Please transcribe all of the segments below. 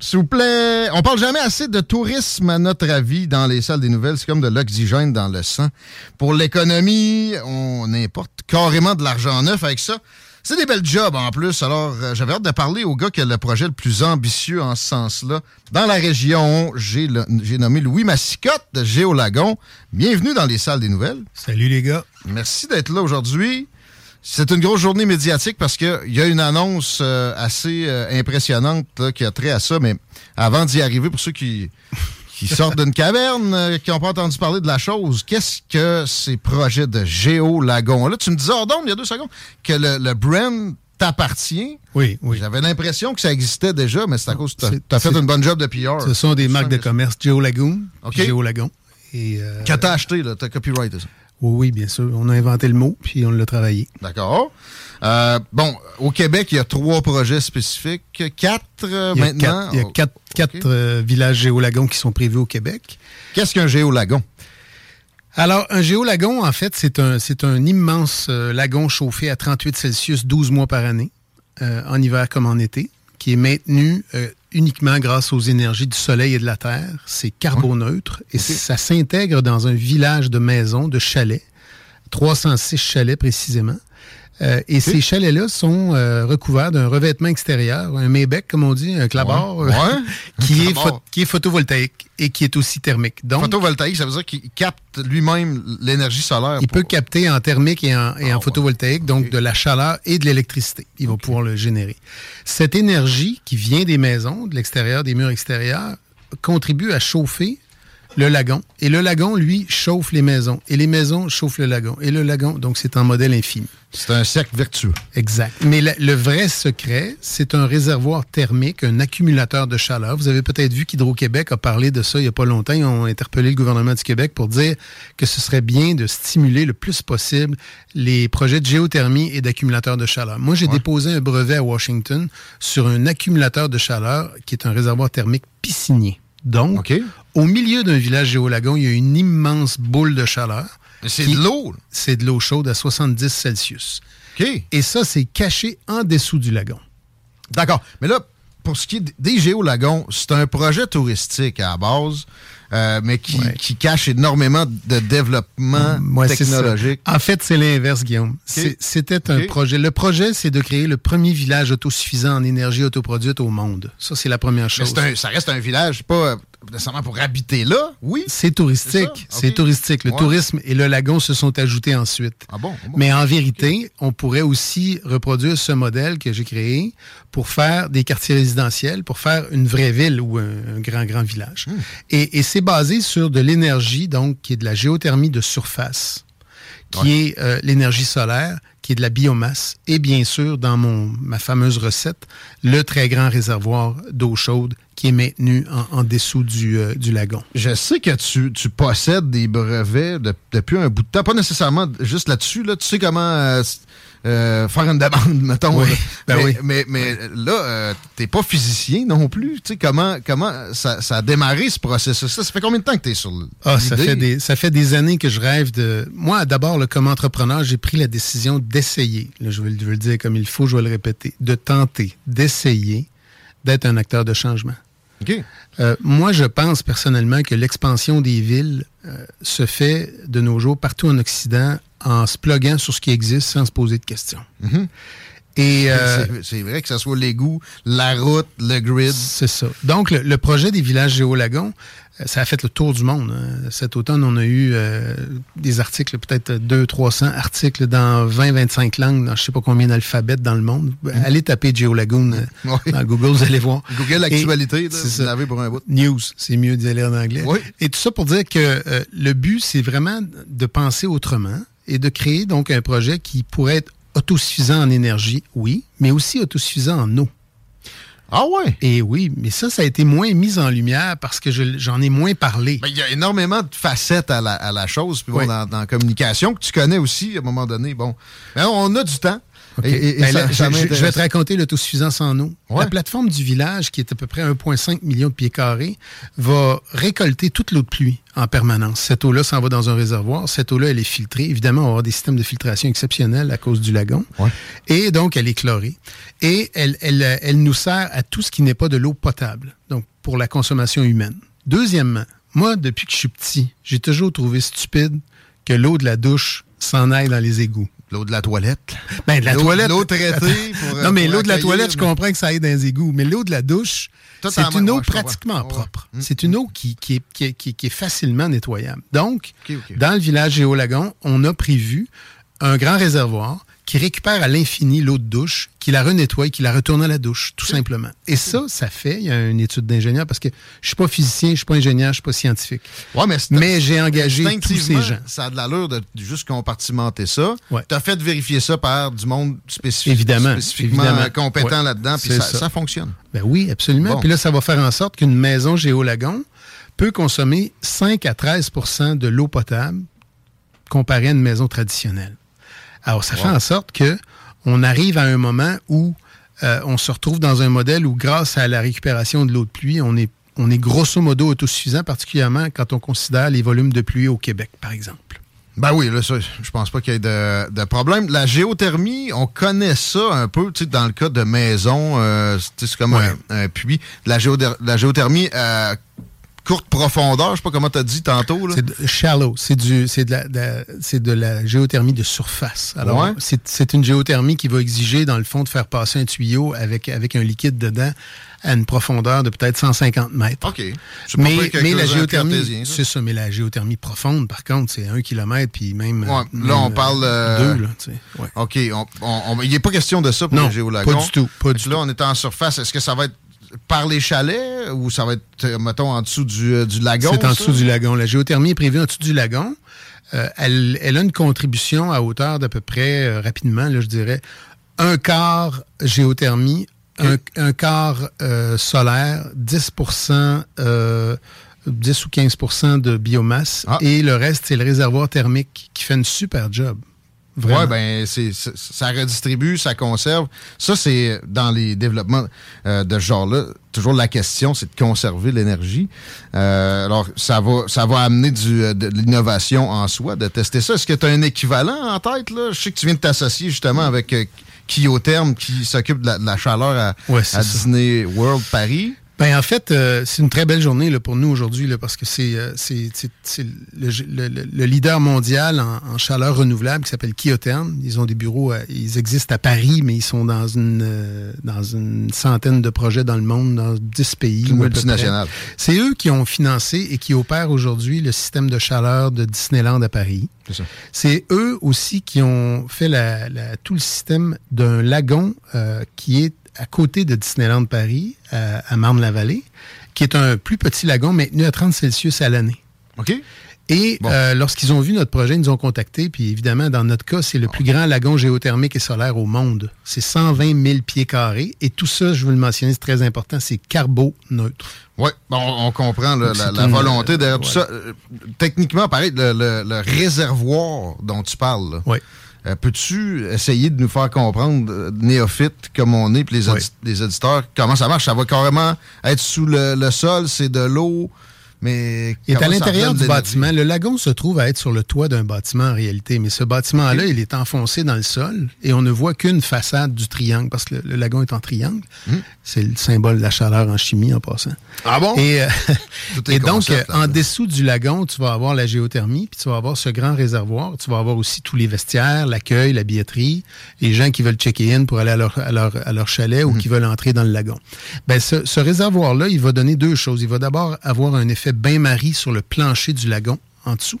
S'il vous plaît, on parle jamais assez de tourisme à notre avis dans les salles des nouvelles. C'est comme de l'oxygène dans le sang. Pour l'économie, on importe carrément de l'argent neuf avec ça. C'est des belles jobs en plus. Alors, euh, j'avais hâte de parler au gars qui a le projet le plus ambitieux en ce sens-là. Dans la région, j'ai nommé Louis Massicotte de Géolagon. Bienvenue dans les salles des nouvelles. Salut les gars. Merci d'être là aujourd'hui. C'est une grosse journée médiatique parce qu'il y a une annonce euh, assez euh, impressionnante là, qui a trait à ça, mais avant d'y arriver, pour ceux qui, qui sortent d'une caverne, euh, qui n'ont pas entendu parler de la chose, qu'est-ce que ces projets de Géo-Lagon? Là, tu me disais, hors il y a deux secondes, que le, le brand t'appartient. Oui, oui. J'avais l'impression que ça existait déjà, mais c'est à cause que tu as fait une bonne job de PR. Ce sont des marques de commerce Geo Lagoon. OK. puis Geo Lagon. Et, euh, Que t'as acheté, là, t'as copyrighté ça. Oui, oui, bien sûr. On a inventé le mot, puis on l'a travaillé. D'accord. Euh, bon, au Québec, il y a trois projets spécifiques. Quatre euh, Il y a maintenant? quatre, il y a quatre, quatre, euh, villages géolagons qui sont prévus au Québec. Qu'est-ce qu'un géolagon? Alors, un géolagon, en fait, c'est un, c'est un immense lagon chauffé à 38 Celsius 12 mois par année, en hiver comme en été, qui est maintenu uniquement grâce aux énergies du soleil et de la terre. C'est carboneutre et ça s'intègre dans un village de maisons, de chalets, 306 chalets précisément. Euh, et ces chalets-là sont euh, recouverts d'un revêtement extérieur, un Maybec, comme on dit, un clabard, Ouais. euh, Ouais. qui, est Clabard. qui est photovoltaïque et qui est aussi thermique. Donc, Photovoltaïque, ça veut dire qu'il capte lui-même l'énergie solaire. il pour- peut capter en thermique et en, et Ah, en photovoltaïque, donc de la chaleur et de l'électricité. Il va pouvoir le générer. Cette énergie qui vient des maisons, de l'extérieur, des murs extérieurs, contribue à chauffer le lagon. Et le lagon, lui, chauffe les maisons. Et les maisons chauffent le lagon. Et le lagon, donc c'est en modèle infini. C'est un cercle vertueux. Exact. Mais le, le vrai secret, c'est un réservoir thermique, un accumulateur de chaleur. Vous avez peut-être vu qu'Hydro-Québec a parlé de ça il n'y a pas longtemps. Ils ont interpellé le gouvernement du Québec pour dire que ce serait bien de stimuler le plus possible les projets de géothermie et d'accumulateurs de chaleur. Moi, j'ai déposé un brevet à Washington sur un accumulateur de chaleur qui est un réservoir thermique piscinier. Donc, au milieu d'un village géolagon, il y a une immense boule de chaleur. C'est de l'eau. C'est de l'eau chaude à 70 Celsius. Et ça, c'est caché en dessous du lagon. D'accord. Mais là, pour ce qui est des géolagons, c'est un projet touristique à la base, euh, mais qui, Ouais. qui cache énormément de développement Ouais, technologique. En fait, c'est l'inverse, Guillaume. C'était un projet. Le projet, c'est de créer le premier village autosuffisant en énergie autoproduite au monde. Ça, c'est la première chose. un- ça reste un village, pas nécessairement pour habiter là, oui. C'est touristique. C'est touristique. Le Ouais. tourisme et le lagon se sont ajoutés ensuite. Ah bon? Ah bon? Mais en vérité, on pourrait aussi reproduire ce modèle que j'ai créé pour faire des quartiers résidentiels, pour faire une vraie ville ou un, un grand, grand village. Hmm. Et, et c'est basé sur de l'énergie, donc, qui est de la géothermie de surface, qui est euh, l'énergie solaire, qui est de la biomasse, et bien sûr, dans mon, ma fameuse recette, le très grand réservoir d'eau chaude qui est maintenu en, en dessous du, euh, du lagon. Je sais que tu, tu possèdes des brevets de- depuis un bout de temps, pas nécessairement juste là-dessus. Là. Tu sais comment euh, euh, faire une demande, mettons. Oui, ben mais, oui. mais, mais là, euh, t'es pas physicien non plus. Tu sais comment, comment ça, ça a démarré ce processus-là? Ça fait combien de temps que tu es sur l- Ah, ça fait, des, ça fait des années que je rêve de... Moi, d'abord, comme entrepreneur, j'ai pris la décision d'essayer. Là, je vais, le- je vais le dire comme il faut, je vais le répéter. De tenter, d'essayer d'être un acteur de changement. Euh, moi, je pense personnellement que l'expansion des villes euh, se fait de nos jours partout en Occident en se pluguant sur ce qui existe sans se poser de questions. Mhm. Et euh, c'est vrai que ce soit l'égout, la route, le grid. C'est ça. Donc, le, projet des villages géolagons, euh, ça a fait le tour du monde. Hein. Cet automne, on a eu euh, des articles, peut-être 200-300 articles dans 20-25 langues, dans je sais pas combien d'alphabets dans le monde. Mm. Allez taper Geolagoon dans Google, vous allez voir. Google Actualité, vous l'avez pour un bout. News, c'est mieux d'y aller en anglais. Et tout ça pour dire que le but, c'est vraiment de penser autrement et de créer donc un projet qui pourrait être autosuffisant en énergie, oui, mais aussi autosuffisant en eau. Ah ouais? Et oui, mais ça, ça a été moins mis en lumière parce que j'en ai moins parlé. Ben, il y a énormément de facettes à la, chose. Puis dans, la communication, que tu connais aussi à un moment donné. Bon, on a du temps. Ben je, vais te raconter l'autosuffisance en eau. La plateforme du village, qui est à peu près 1,5 million de pieds carrés, va récolter toute l'eau de pluie en permanence. Cette eau-là s'en va dans un réservoir. Cette eau-là, elle est filtrée. Évidemment, on va avoir des systèmes de filtration exceptionnels à cause du lagon. Et donc, elle est chlorée. Et elle, elle, elle nous sert à tout ce qui n'est pas de l'eau potable, donc pour la consommation humaine. Deuxièmement, moi, depuis que je suis petit, j'ai toujours trouvé stupide que l'eau de la douche s'en aille dans les égouts. L'eau de la toilette. Ben, de la toilette. L'eau traitée. Pour, non, mais l'eau de la toilette, je comprends que ça aille dans les égouts. Mais l'eau de la douche, c'est une eau pratiquement propre. Mm. C'est une eau qui, qui, est, qui, qui, est facilement nettoyable. Donc, dans le village Géolagon, on a prévu un grand réservoir qui récupère à l'infini l'eau de douche, qui la renettoie, qui la retourne à la douche, tout simplement. Et ça, ça fait, il y a une étude d'ingénieur, parce que je suis pas physicien, je suis pas ingénieur, je suis pas scientifique. Ouais, mais, mais j'ai engagé tous ces gens. Ça a de l'allure de juste compartimenter ça. Tu as fait vérifier ça par du monde spécifique, évidemment, spécifiquement évidemment. compétent là-dedans, puis ça, fonctionne. Ben oui, absolument. Puis là, ça va faire en sorte qu'une maison Géolagon peut consommer 5 à 13% de l'eau potable comparée à une maison traditionnelle. Alors, ça fait en sorte que on arrive à un moment où euh, on se retrouve dans un modèle où, grâce à la récupération de l'eau de pluie, on est, on est grosso modo autosuffisant, particulièrement quand on considère les volumes de pluie au Québec, par exemple. Ben oui, là, ça, je pense pas qu'il y ait de, problème. La géothermie, on connaît ça un peu, tu sais, dans le cas de maison, euh, c'est comme un, puits. La, la géothermie, euh, courte profondeur, je sais pas comment tu as dit tantôt. C'est shallow, c'est du c'est de la, c'est de la géothermie de surface. Alors c'est une géothermie qui va exiger dans le fond de faire passer un tuyau avec avec un liquide dedans à une profondeur de peut-être 150 mètres. OK. Mais, mais la géothermie, c'est ça, mais la géothermie profonde, par contre, c'est un kilomètre, puis même... là, on parle... Euh, deux, là, tu sais. OK. Il n'est pas question de ça pour non, pas du tout. Pas du là, on est en surface. Est-ce que ça va être par les chalets ou ça va être, euh, mettons, en dessous du, euh, du lagon? C'est en dessous du lagon. La géothermie est prévue en dessous du lagon. Euh, elle, elle, a une contribution à hauteur d'à peu près, rapidement, là, je dirais, un quart géothermie, un, quart solaire, 10% 10 ou 15% de biomasse, ah. et le reste, c'est le réservoir thermique qui fait une super job. Oui, ben, c'est, ça redistribue, ça conserve. Ça, c'est dans les développements euh, de ce genre-là. Toujours la question, c'est de conserver l'énergie. Euh, alors, ça va, ça va amener du, euh, de l'innovation en soi, de tester ça. Est-ce que tu as un équivalent en tête? Là? Je sais que tu viens de t'associer justement avec euh, Kiotherm qui s'occupe de, la, chaleur à, à Disney World Paris. Ben, en fait, euh, c'est une très belle journée là, pour nous aujourd'hui parce que c'est euh, le, leader mondial en, chaleur renouvelable qui s'appelle Kiotherm. Ils ont des bureaux, ils existent à Paris, mais ils sont dans une euh, dans une centaine de projets dans le monde, dans 10 pays. multinational. C'est eux qui ont financé et qui opèrent aujourd'hui le système de chaleur de Disneyland à Paris. C'est eux aussi qui ont fait la, tout le système d'un lagon qui est à côté de Disneyland Paris, à, Marne-la-Vallée, qui est un plus petit lagon maintenu à 30 Celsius à l'année. OK. Et euh, lorsqu'ils ont vu notre projet, ils nous ont contactés. Puis évidemment, dans notre cas, c'est le plus grand lagon géothermique et solaire au monde. C'est 120 000 pieds carrés. Et tout ça, je veux le mentionner, c'est très important, c'est carbo-neutre. Oui, on, comprend la, volonté derrière tout ça. Euh, techniquement, pareil, le, réservoir dont tu parles. Oui. Euh, peux-tu essayer de nous faire comprendre, euh, néophyte comme on est, puis les, les, auditeurs, comment ça marche? Ça va carrément être sous le, sol, c'est de l'eau Mais il est à l'intérieur du bâtiment. Le lagon se trouve à être sur le toit d'un bâtiment en réalité, mais ce bâtiment-là, il est enfoncé dans le sol et on ne voit qu'une façade du triangle parce que le, lagon est en triangle. Hmm. C'est le symbole de la chaleur en chimie en passant. Ah bon? Et, euh, et donc, en dessous du lagon, tu vas avoir la géothermie, puis tu vas avoir ce grand réservoir. Tu vas avoir aussi tous les vestiaires, l'accueil, la billetterie, les gens qui veulent checker in pour aller à leur, à leur, chalet ou hmm. qui veulent entrer dans le lagon. Ben, ce, ce réservoir-là, il va donner deux choses. Il va d'abord avoir un effet bain-marie sur le plancher du lagon en dessous.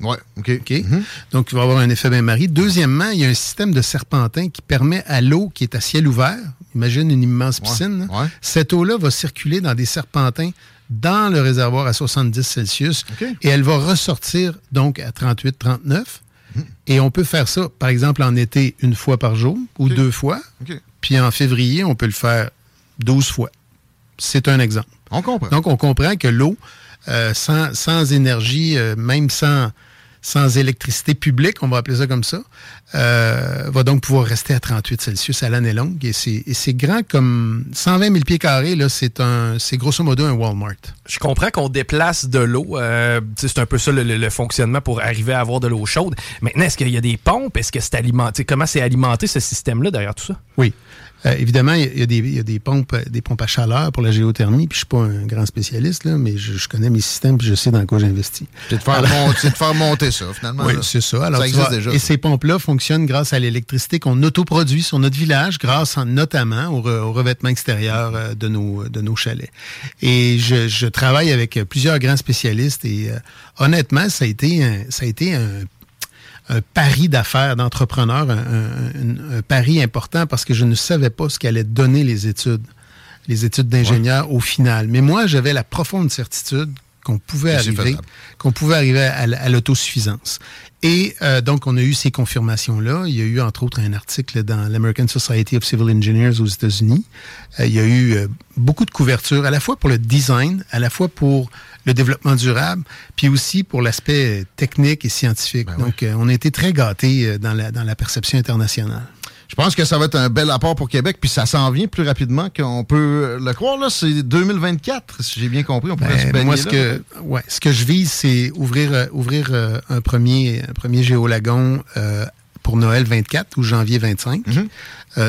Oui, OK. OK. Mhm. Donc, il va avoir un effet bain-marie. Deuxièmement, il y a un système de serpentin qui permet à l'eau qui est à ciel ouvert, imagine une immense piscine, cette eau-là va circuler dans des serpentins dans le réservoir à 70 Celsius et elle va ressortir donc à 38, 39. Mhm. Et on peut faire ça, par exemple, en été, une fois par jour ou deux fois. Puis en février, on peut le faire 12 fois. C'est un exemple. On comprend. Donc, on comprend que l'eau euh, sans, sans, énergie, euh, même sans, sans électricité publique, on va appeler ça comme ça, euh, va donc pouvoir rester à 38 Celsius à l'année longue. Et c'est grand comme 120 000 pieds carrés, c'est grosso modo un Walmart. Je comprends qu'on déplace de l'eau. c'est un peu ça le, fonctionnement pour arriver à avoir de l'eau chaude. Maintenant, est-ce qu'il y a des pompes? Est-ce que c'est alimenté? Comment c'est alimenté ce système-là derrière tout ça? Oui. Euh, évidemment, il y, a des, des, pompes, des pompes à chaleur pour la géothermie, puis je suis pas un grand spécialiste, là, mais je, connais mes systèmes, puis je sais dans quoi j'investis. C'est de, faire monter ça, finalement. Oui, c'est ça. Alors, et ces pompes-là fonctionnent grâce à l'électricité qu'on autoproduit sur notre village, grâce notamment au, revêtement extérieur euh, de nos, de nos chalets. Et je, je travaille avec plusieurs grands spécialistes et euh, honnêtement, ça a été ça a été un un pari d'affaires, d'entrepreneur, un, pari important parce que je ne savais pas ce qu'allaient donner les études, les études d'ingénieur au final. Mais moi, j'avais la profonde certitude qu'on pouvait arriver, qu'on pouvait arriver à, l'autosuffisance. Et euh, donc, on a eu ces confirmations-là. Il y a eu, entre autres, un article dans l'American Society of Civil Engineers aux États-Unis. Euh, il y a eu euh, beaucoup de couverture, à la fois pour le design, à la fois pour le développement durable, puis aussi pour l'aspect technique et scientifique. Ben Donc, on a été très gâtés dans la, dans la perception internationale. Je pense que ça va être un bel apport pour Québec, puis ça s'en vient plus rapidement qu'on peut le croire. Là, c'est 2024, si j'ai bien compris. On pourrait ben, Moi, ce que, ouais, ce que je vise, c'est ouvrir, euh, ouvrir euh, un premier, un premier géolagon euh, pour Noël 24 ou janvier 25. Mhm.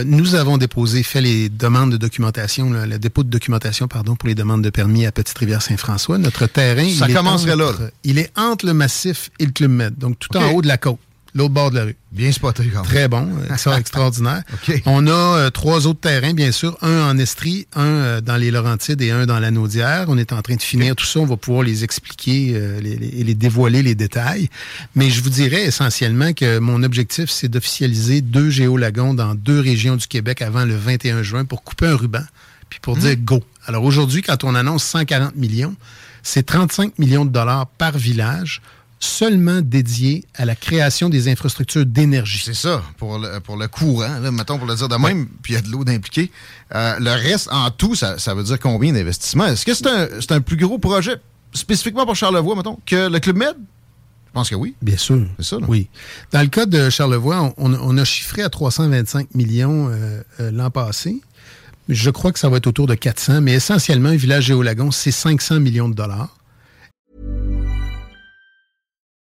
nous avons déposé, fait les demandes de documentation, le dépôt de documentation, pardon, pour les demandes de permis à Petite-Rivière-Saint-François. Notre terrain, ça commencerait là, Il est entre le massif et le Club Med, donc tout en haut de la côte l'autre bord de la rue. Bien spoté, quand même. Très bon, ça extraordinaire. On a euh, trois autres terrains, bien sûr, un en Estrie, un euh, dans les Laurentides et un dans la Naudière. On est en train de finir tout ça, on va pouvoir les expliquer et euh, les, les, dévoiler les détails. Mais je vous dirais essentiellement que mon objectif, c'est d'officialiser deux géolagons dans deux régions du Québec avant le 21 juin pour couper un ruban, puis pour dire go. Alors aujourd'hui, quand on annonce 140 millions, c'est 35 millions de dollars par village seulement dédié à la création des infrastructures d'énergie. C'est ça, pour le, pour le courant, là, mettons pour le dire de même, puis il y a de l'eau d'impliquer. Euh, le reste, en tout, ça, veut dire combien d'investissements? Est-ce que c'est un, un, plus gros projet, spécifiquement pour Charlevoix, mettons, que le Club Med? Je pense que oui. Bien sûr. C'est ça, Oui. Dans le cas de Charlevoix, on, a chiffré à 325 millions euh, euh, l'an passé. Je crois que ça va être autour de 400, mais essentiellement, un village géolagon, c'est 500 millions de dollars.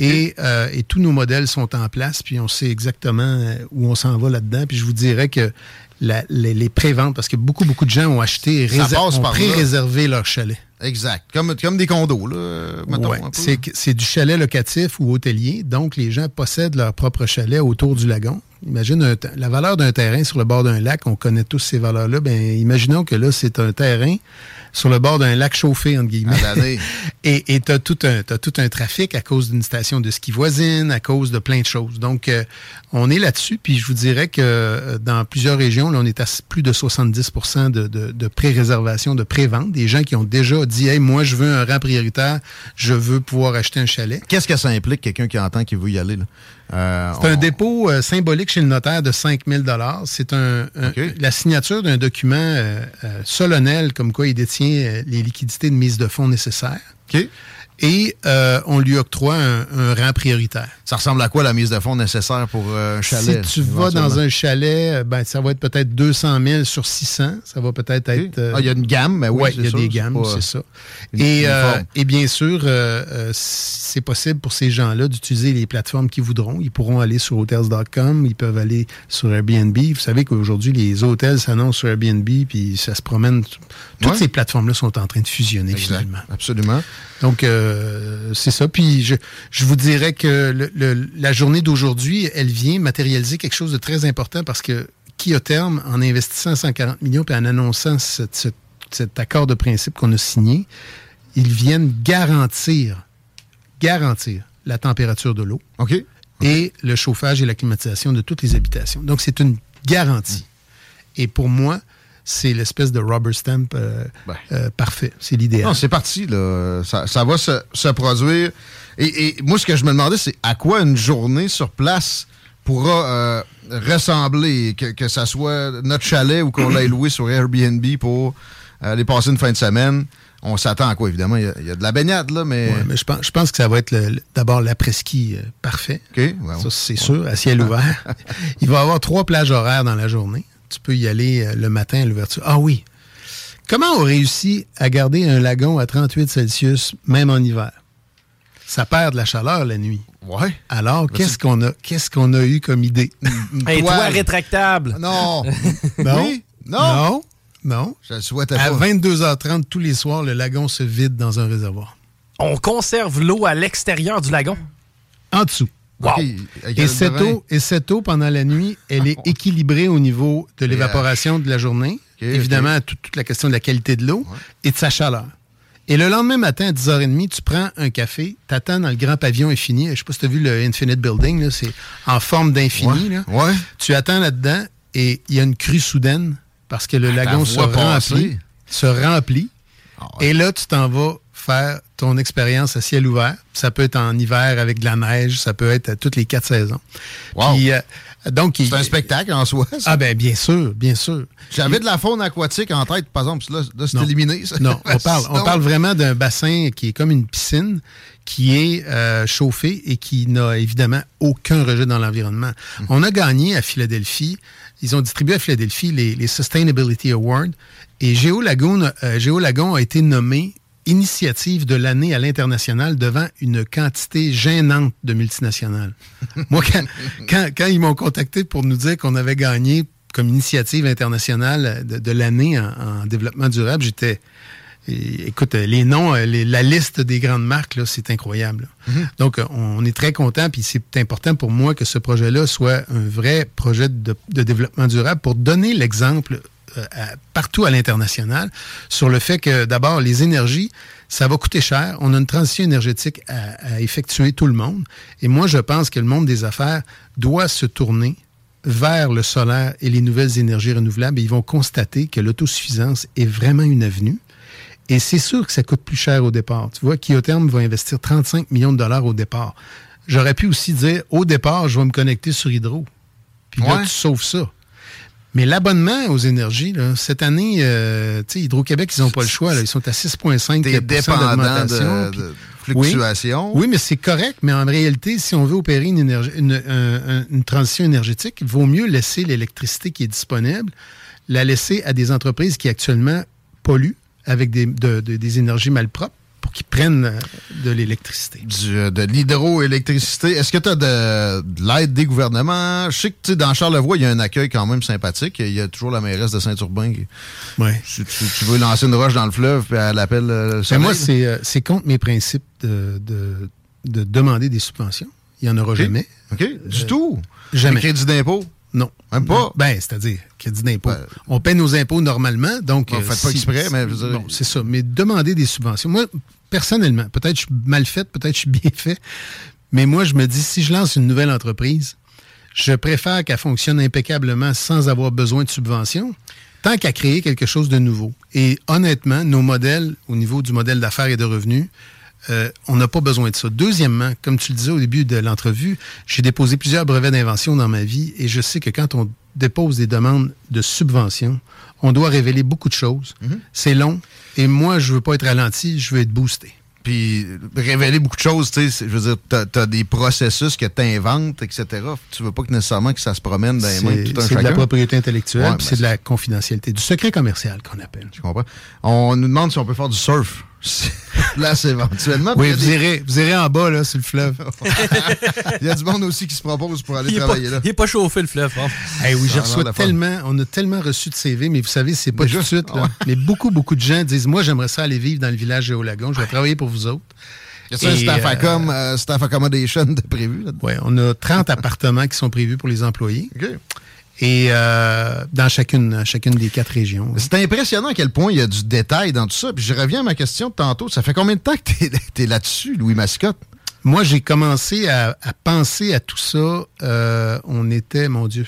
Et, euh, et, tous nos modèles sont en place, puis on sait exactement euh, où on s'en va là-dedans. Puis je vous dirais que la, les, les préventes, parce que beaucoup, beaucoup de gens ont acheté et ont pré-réservé leur chalet. Exact. Comme, comme des condos, là. Ouais, c'est du chalet locatif ou hôtelier. Donc, les gens possèdent leur propre chalet autour du lagon. Imagine la valeur d'un terrain sur le bord d'un lac. On connaît tous ces valeurs-là. Ben, imaginons que là, c'est un terrain sur le bord d'un lac chauffé, entre guillemets. et tu as, tout un, tout un trafic à cause d'une station de ski voisine, à cause de plein de choses. Donc, euh, on est là-dessus. Puis je vous dirais que euh, dans plusieurs régions, là, on est à plus de 70 de, de, de pré-réservation, de pré-vente. Des gens qui ont déjà dit, hey, moi, je veux un rang prioritaire, je veux pouvoir acheter un chalet. Qu'est-ce que ça implique, quelqu'un qui entend qu'il veut y aller? Là? Euh, c'est un dépôt euh, symbolique chez le notaire de 5 000 C'est un, la signature d'un document euh, solennel comme quoi il détient les liquidités de mise de fonds nécessaires. Et euh, on lui octroie un, rang prioritaire. Ça ressemble à quoi la mise de fonds nécessaire pour un chalet? Si tu vas dans un chalet, euh, ben, ça va être peut-être 200 000 sur 600. Ça va peut-être être... Euh, ah, il y a une gamme, mais oui, ouais, il y a des gammes, c'est ça. Et, et, bien sûr, c'est possible pour ces gens-là d'utiliser les plateformes qu'ils voudront. Ils pourront aller sur hotels.com, ils peuvent aller sur Airbnb. Vous savez qu'aujourd'hui, les hôtels s'annoncent sur Airbnb, puis ça se promène. Toutes ces plateformes-là sont en train de fusionner finalement. Absolument. Donc, euh, c'est ça. Puis, je, je, vous dirais que le, la journée d'aujourd'hui, elle vient matérialiser quelque chose de très important parce que Kiotherm, en investissant 140 millions et en annonçant cet accord de principe qu'on a signé, ils viennent garantir, garantir la température de l'eau et le chauffage et la climatisation de toutes les habitations. Donc, c'est une garantie. Et pour moi, c'est l'espèce de rubber stamp euh, ben. euh, parfait. C'est l'idéal. Non, c'est parti. Là. Ça, ça va se, se produire. Et, et, moi, ce que je me demandais, c'est à quoi une journée sur place pourra euh, ressembler, que, que ça soit notre chalet ou qu'on l'ait loué sur Airbnb pour aller passer une fin de semaine. On s'attend à quoi, évidemment? Il y, a, de la baignade, là, mais... Ouais, mais je pense, je pense que ça va être d'abord l'après-ski parfait. OK. ça, c'est sûr, à ciel ouvert. Il va y avoir trois plages horaires dans la journée tu peux y aller euh, le matin à l'ouverture. Ah oui. Comment on réussit à garder un lagon à 38 Celsius, même en hiver? Ça perd de la chaleur la nuit. Ouais. Alors, qu'est-ce qu'on a, qu'est-ce qu'on a eu comme idée? Un toit rétractable. Non. non? Non? Non. Non. Je le souhaite à 22h30 tous les soirs, le lagon se vide dans un réservoir. On conserve l'eau à l'extérieur du lagon? En dessous. Et, cette eau, et cette eau, pendant la nuit, elle est équilibrée au niveau de l'évaporation de la journée. Évidemment, Toute, la question de la qualité de l'eau et de sa chaleur. Et le lendemain matin, à 10h30, tu prends un café, t'attends dans le grand pavillon infini. Je sais pas si tu as vu le Infinite Building, c'est en forme d'infini. Ouais. Tu attends là-dedans et il y a une crue soudaine parce que le ah, lagon se remplit, se remplit. Ah et là, tu t'en vas faire ton expérience à ciel ouvert. Ça peut être en hiver avec de la neige, ça peut être à toutes les quatre saisons. Euh, donc, c'est un spectacle en soi. Ça? Ah ben bien sûr, bien sûr. J'avais de la faune aquatique en tête, par exemple. Là, c'est éliminé. Ça. Non, on parle, on parle vraiment d'un bassin qui est comme une piscine qui est euh, chauffé et qui n'a évidemment aucun rejet dans l'environnement. Hum. On a gagné à Philadelphie. Ils ont distribué à Philadelphie les, Sustainability Awards et Géo Lagoon, euh, Géo Lagon a été nommé initiative de l'année à l'international devant une quantité gênante de multinationales. Moi, quand, quand, ils m'ont contacté pour nous dire qu'on avait gagné comme initiative internationale de, l'année en, développement durable, j'étais... Écoute, les noms, la liste des grandes marques, c'est incroyable. Mm-hmm. Donc, on est très content, puis c'est important pour moi que ce projet-là soit un vrai projet de, de développement durable pour donner l'exemple euh, partout à l'international sur le fait que d'abord, les énergies, ça va coûter cher. On a une transition énergétique à, effectuer tout le monde. Et moi, je pense que le monde des affaires doit se tourner vers le solaire et les nouvelles énergies renouvelables. Et ils vont constater que l'autosuffisance est vraiment une avenue. Et c'est sûr que ça coûte plus cher au départ. Tu vois, Kiotherm va investir 35 millions de dollars au départ. J'aurais pu aussi dire, au départ, je vais me connecter sur Hydro. Puis là, tu sauves ça. Mais l'abonnement aux énergies, cette année, euh, Hydro-Québec, ils n'ont pas le choix. Ils sont à 6,5 d'augmentation. De, de fluctuation. Oui, mais c'est correct. Mais en réalité, si on veut opérer une, énergie, une, transition énergétique, il vaut mieux laisser l'électricité qui est disponible, la laisser à des entreprises qui actuellement polluent avec des, des énergies malpropres pour qu'ils prennent euh, de l'électricité. Du- de l'hydroélectricité. Est-ce que tu as de, de l'aide des gouvernements? Je sais que tu sais, dans Charlevoix, il y a un accueil quand même sympathique. Il y a toujours la mairesse de Saint-Urbain. qui- Ouais. Si tu, tu veux lancer une roche dans le fleuve, puis elle appelle euh, Mais moi, c'est euh, contre mes principes de, de, de demander des subventions. Il n'y en aura jamais. OK? Du tout? Jamais. Le crédit d'impôt? Non. Même pas? Non. Ben, c'est-à-dire, crédit d'impôt. Ben, on paie nos impôts normalement, donc... Bon, euh, faites pas exprès, mais je Bon, c'est ça. Mais demander des subventions. Moi, personnellement, peut-être je suis mal fait, peut-être je suis bien fait, mais moi, je me dis, si je lance une nouvelle entreprise, je préfère qu'elle fonctionne impeccablement sans avoir besoin de subventions, tant qu'à créer quelque chose de nouveau. Et honnêtement, nos modèles, au niveau du modèle d'affaires et de revenus, euh, on n'a pas besoin de ça. Deuxièmement, comme tu le disais au début de l'entrevue, j'ai déposé plusieurs brevets d'invention dans ma vie et je sais que quand on dépose des demandes de subvention, on doit révéler beaucoup de choses. C'est long et moi, je veux pas être ralenti, je veux être boosté. Puis révéler beaucoup de choses, tu sais, c'est- je veux dire, t'as as des processus que tu inventes, etc. Tu veux pas que nécessairement que ça se promène dans les mains de C'est tout un c'est de la chacun. propriété intellectuelle, Ouais, puis ben c'est de la confidentialité, du secret commercial qu'on appelle. Je comprends. On nous demande si on peut faire du surf. Là, c'est éventuellement. Oui, il a vous des- irez, vous irez en bas, là, sur le fleuve. Il y a du monde aussi qui se propose pour aller Il pas, travailler là. il est pas chauffé le fleuve. hein. Eh oui, a de fun. tellement, on a tellement reçu de CV, mais vous savez, c'est pas Déjà? tout de suite. là. Ouais. Mais beaucoup, beaucoup de gens disent Moi, j'aimerais ça aller vivre dans le village Géolagon, je vais travailler pour vous autres. Y a-t-il un staff, euh, accom, euh, staff accommodation de prévu Ouais, on a 30 appartements qui sont prévus pour les employés OK. Et euh, dans chacune, chacune des quatre régions. C'est impressionnant à quel point il y a du détail dans tout ça. Puis je reviens à ma question de tantôt. Ça fait combien de temps que tu es, là-dessus, Louis Mascotte? Moi, j'ai commencé à, à penser à tout ça. euh, on était, mon Dieu,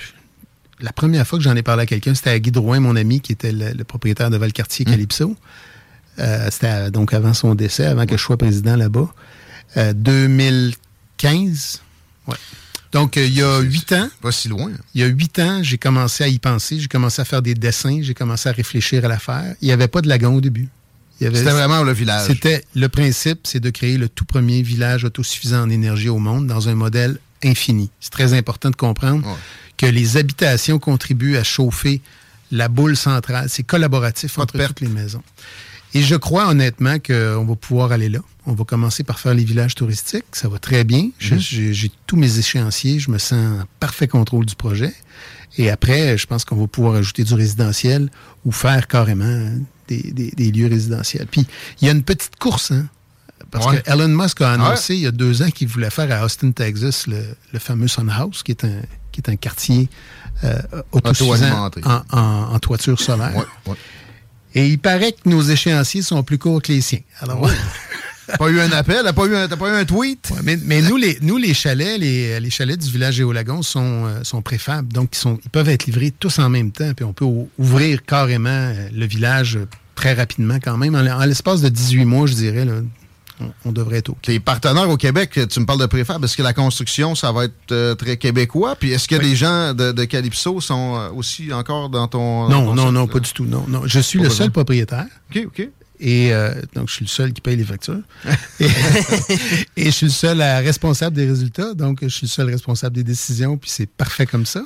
la première fois que j'en ai parlé à quelqu'un, c'était à Guy Drouin, mon ami, qui était le, le propriétaire de Valcartier Calypso. Euh, c'était donc avant son décès, avant que je sois président là-bas. Euh, 2015. Ouais. Donc, euh, il y a huit ans, Pas si loin. il y a huit ans, j'ai commencé à y penser, j'ai commencé à faire des dessins, j'ai commencé à réfléchir à l'affaire. Il n'y avait pas de lagon au début. C'était vraiment le village. c'était le principe, c'est de créer le tout premier village autosuffisant en énergie au monde dans un modèle infini. C'est très important de comprendre Ouais. que les habitations contribuent à chauffer la boule centrale. C'est collaboratif entre toutes les maisons. Et je crois honnêtement qu'on va pouvoir aller là. On va commencer par faire les villages touristiques. Ça va très bien. Mhm. J'ai j'ai tous mes échéanciers. Je me sens en parfait contrôle du projet. Et après, je pense qu'on va pouvoir ajouter du résidentiel ou faire carrément des, des- des lieux résidentiels. Puis, il y a une petite course, hein? Parce Ouais. que Elon Musk a annoncé il y a deux ans qu'il voulait faire à Austin, Texas, le, le fameux Sun House, qui est un, qui est un quartier euh, autosuffisant en, en- en toiture solaire. Ouais, ouais. Et il paraît que nos échéanciers sont plus courts que les siens. Alors, pas eu un appel? T'as pas, eu un- pas eu un tweet? Ouais, mais, mais nous, les, nous, les chalets, les, les chalets du village Géolagon sont, euh, sont préfables. Donc, ils, sont, ils peuvent être livrés tous en même temps. Puis on peut ou- ouvrir carrément euh, le village euh, très rapidement quand même. En, l'espace de 18 mois, je dirais, là, on, on devrait être OK. Tes partenaires au Québec, tu me parles de préfab. Est-ce que la construction, ça va être euh, très québécois? Puis est-ce que Oui. les gens de, de Calypso sont aussi encore dans ton. dans Non, ton non, non, pas du tout. Non, non. Je suis Pas le besoin. seul propriétaire. OK, OK. Et euh, donc, je suis le seul qui paye les factures. et, et je suis le seul à- responsable des résultats. Donc, je suis le seul responsable des décisions. Puis c'est parfait comme ça.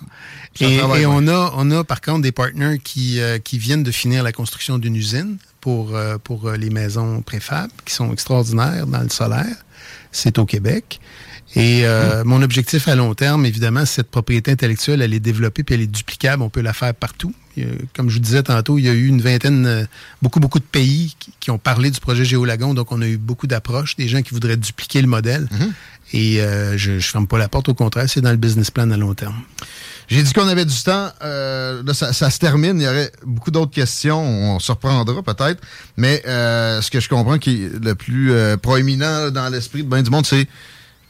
Ça et on, a, on a, par contre, des partenaires qui, euh, qui viennent de finir la construction d'une usine pour, euh, pour les maisons préfab, qui sont extraordinaires dans le solaire. C'est au Québec. Et euh, mon objectif à long terme, évidemment, cette propriété intellectuelle, elle est développée puis elle est duplicable. On peut la faire partout. A- comme je vous disais tantôt, il y a eu une vingtaine, euh, beaucoup, beaucoup de pays qui, qui ont parlé du projet Géolagon. Donc, on a eu beaucoup d'approches, des gens qui voudraient dupliquer le modèle. Et euh, je ne ferme pas la porte, au contraire, c'est dans le business plan à long terme. J'ai dit qu'on avait du temps. Euh, là, ça, ça se termine. Il y aurait beaucoup d'autres questions. On se reprendra peut-être. Mais euh, ce que je comprends qui est le plus euh, proéminent dans l'esprit de bien du monde, c'est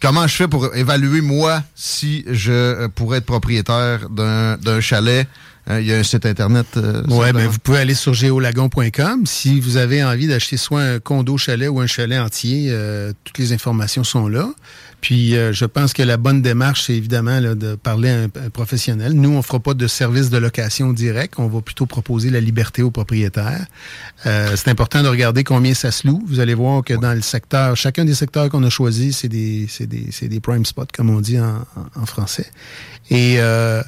comment je fais pour évaluer, moi, si je euh, pourrais être propriétaire d'un d'un chalet. Euh, il y a un site Internet. euh, simplement. ben, vous pouvez aller sur géolagon.com. Si vous avez envie d'acheter soit un condo chalet ou un chalet entier, euh, toutes les informations sont là. Puis, euh, je pense que la bonne démarche, c'est évidemment là, de parler à un, un professionnel. Nous, on fera pas de service de location direct. On va plutôt proposer la liberté aux propriétaires. Euh, c'est important de regarder combien ça se loue. Vous allez voir que dans le secteur, chacun des secteurs qu'on a choisis, c'est des, des, c'est des prime spots, comme on dit en, français. Et Euh,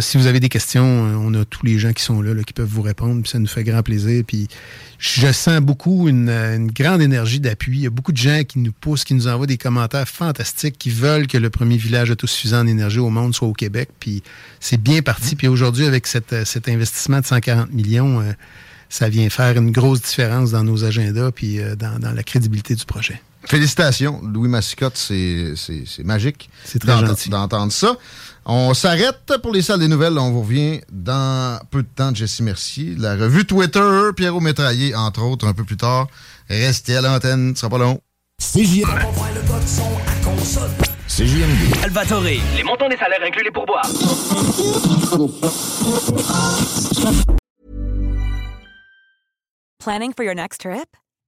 si vous avez des questions, euh, on a tous les gens qui sont là, qui peuvent vous répondre. Puis ça nous fait grand plaisir. Puis je sens beaucoup une, une grande énergie d'appui. Il y a beaucoup de gens qui nous poussent, qui nous envoient des commentaires fantastiques, qui veulent que le premier village autosuffisant en énergie au monde soit au Québec. Puis c'est bien parti. Puis aujourd'hui, avec cette, cet investissement de 140 millions, ça vient faire une grosse différence dans nos agendas puis dans, dans la crédibilité du projet. Félicitations, Louis Massicotte, c'est magique. C'est très gentil d'entendre ça. On s'arrête pour les salles des nouvelles. On vous revient dans peu de temps, Jesse Mercier. La revue Twitter, Pierrot Métraillé, entre autres, un peu plus tard. Restez à l'antenne, ce sera pas long. CJMD. CJMD. Alvatore, les montants des salaires inclus les pourboires. Planning for your next trip?